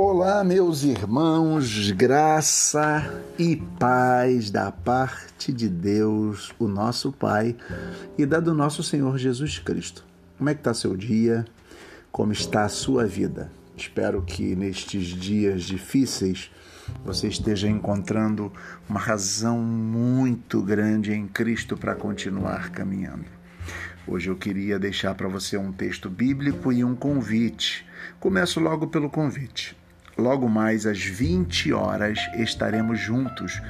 Olá, meus irmãos, graça e paz da parte de Deus, o nosso Pai, e da do nosso Senhor Jesus Cristo. Como é que está seu dia? Como está a sua vida? Espero que nestes dias difíceis você esteja encontrando uma razão muito grande em Cristo para continuar caminhando. Hoje eu queria deixar para você um texto bíblico e um convite. Começo logo pelo convite. Logo mais às 20 horas estaremos juntos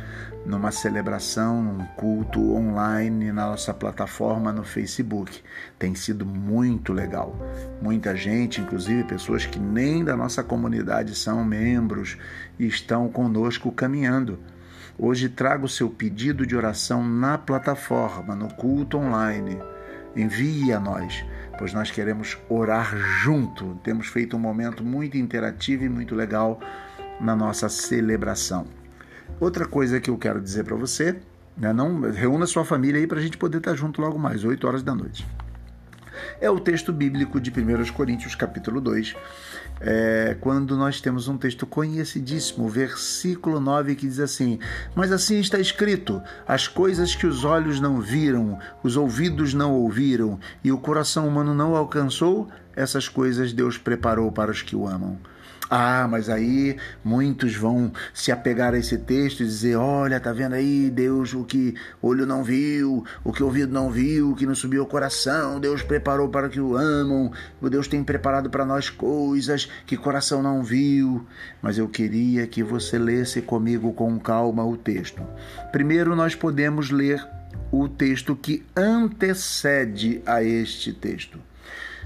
numa celebração, num culto online na nossa plataforma no Facebook. Tem sido muito legal. Muita gente, inclusive pessoas que nem da nossa comunidade são membros, estão conosco caminhando. Hoje trago seu pedido de oração na plataforma, no culto online. Envie a nós pois nós queremos orar junto. Temos feito um momento muito interativo e muito legal na nossa celebração. Outra coisa que eu quero dizer para você, né, não reúna sua família aí para a gente poder estar junto logo mais, 8 horas da noite. É o texto bíblico de 1 Coríntios, capítulo 2, é, quando nós temos um texto conhecidíssimo, versículo 9, que diz assim: Mas assim está escrito: as coisas que os olhos não viram, os ouvidos não ouviram e o coração humano não alcançou, essas coisas Deus preparou para os que o amam. Ah, mas aí muitos vão se apegar a esse texto e dizer: olha, tá vendo aí, Deus, o que olho não viu, o que ouvido não viu, o que não subiu ao coração, Deus preparou para que o amam, Deus tem preparado para nós coisas que coração não viu. Mas eu queria que você lesse comigo com calma o texto. Primeiro, nós podemos ler o texto que antecede a este texto.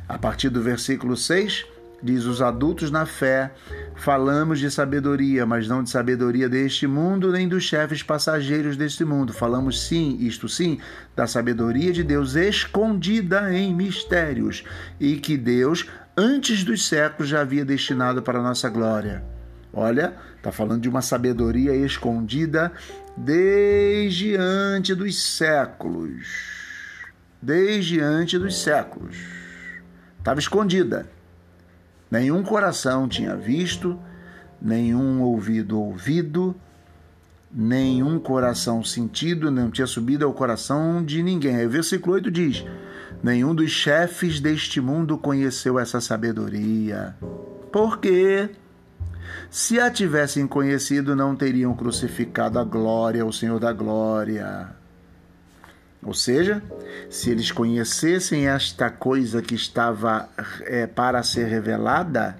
A partir do versículo 6 Diz: os adultos na fé falamos de sabedoria, mas não de sabedoria deste mundo, nem dos chefes passageiros deste mundo. Falamos sim, isto sim, da sabedoria de Deus escondida em mistérios, e que Deus, antes dos séculos, já havia destinado para a nossa glória. Olha, está falando de uma sabedoria escondida desde antes dos séculos. Desde antes dos séculos. Estava escondida. Nenhum coração tinha visto, nenhum ouvido ouvido, nenhum coração sentido, não tinha subido ao coração de ninguém. Aí o versículo 8 diz: Nenhum dos chefes deste mundo conheceu essa sabedoria. Porque se a tivessem conhecido, não teriam crucificado a glória, o Senhor da glória. Ou seja, se eles conhecessem esta coisa que estava é, para ser revelada,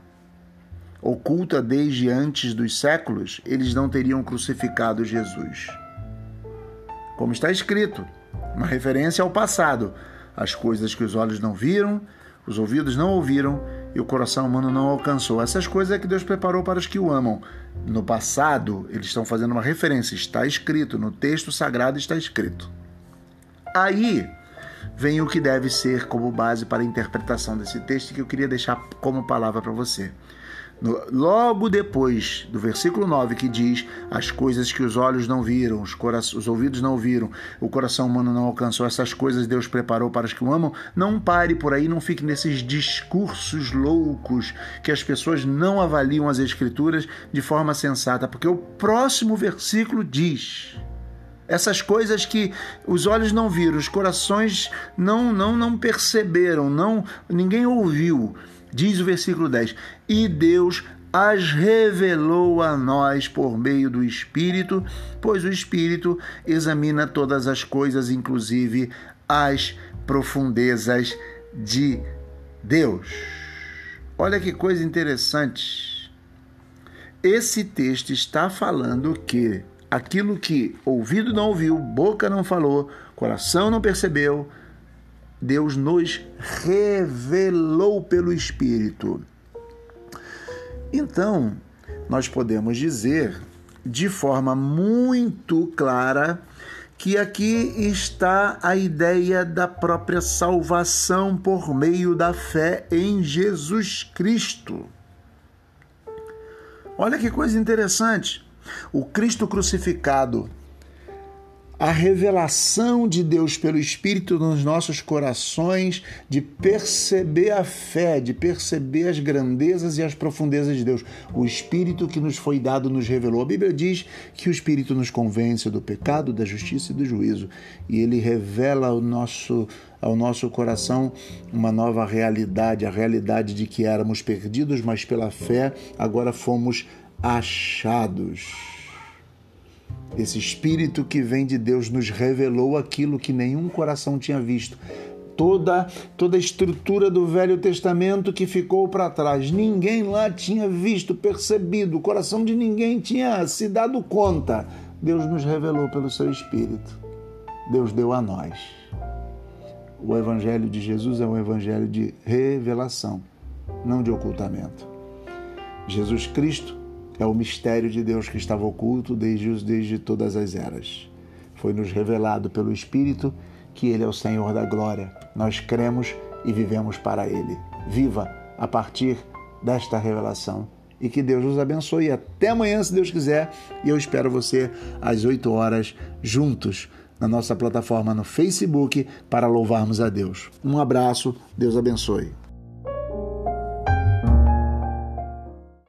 oculta desde antes dos séculos, eles não teriam crucificado Jesus. Como está escrito, uma referência ao passado, as coisas que os olhos não viram, os ouvidos não ouviram e o coração humano não alcançou. Essas coisas é que Deus preparou para os que o amam. No passado, eles estão fazendo uma referência, está escrito, no texto sagrado está escrito. Aí vem o que deve ser como base para a interpretação desse texto que eu queria deixar como palavra para você. No, logo depois do versículo 9, que diz: As coisas que os olhos não viram, os, os ouvidos não viram, o coração humano não alcançou, essas coisas Deus preparou para os que o amam. Não pare por aí, não fique nesses discursos loucos que as pessoas não avaliam as Escrituras de forma sensata, porque o próximo versículo diz essas coisas que os olhos não viram, os corações não não não perceberam, não ninguém ouviu. Diz o versículo 10: "E Deus as revelou a nós por meio do Espírito, pois o Espírito examina todas as coisas, inclusive as profundezas de Deus." Olha que coisa interessante. Esse texto está falando que aquilo que ouvido não ouviu, boca não falou, coração não percebeu, Deus nos revelou pelo Espírito. Então, nós podemos dizer de forma muito clara que aqui está a ideia da própria salvação por meio da fé em Jesus Cristo. Olha que coisa interessante. O Cristo crucificado, a revelação de Deus pelo Espírito nos nossos corações, de perceber a fé, de perceber as grandezas e as profundezas de Deus. O Espírito que nos foi dado nos revelou. A Bíblia diz que o Espírito nos convence do pecado, da justiça e do juízo, e ele revela ao nosso ao nosso coração uma nova realidade, a realidade de que éramos perdidos, mas pela fé agora fomos achados. Esse Espírito que vem de Deus nos revelou aquilo que nenhum coração tinha visto. Toda, toda a estrutura do Velho Testamento que ficou para trás. Ninguém lá tinha visto, percebido, o coração de ninguém tinha se dado conta. Deus nos revelou pelo seu Espírito. Deus deu a nós. O Evangelho de Jesus é um evangelho de revelação, não de ocultamento. Jesus Cristo é o mistério de Deus que estava oculto desde, desde todas as eras. Foi nos revelado pelo Espírito que Ele é o Senhor da glória. Nós cremos e vivemos para Ele. Viva a partir desta revelação. E que Deus nos abençoe. Até amanhã, se Deus quiser. E eu espero você às 8 horas juntos na nossa plataforma no Facebook para louvarmos a Deus. Um abraço, Deus abençoe.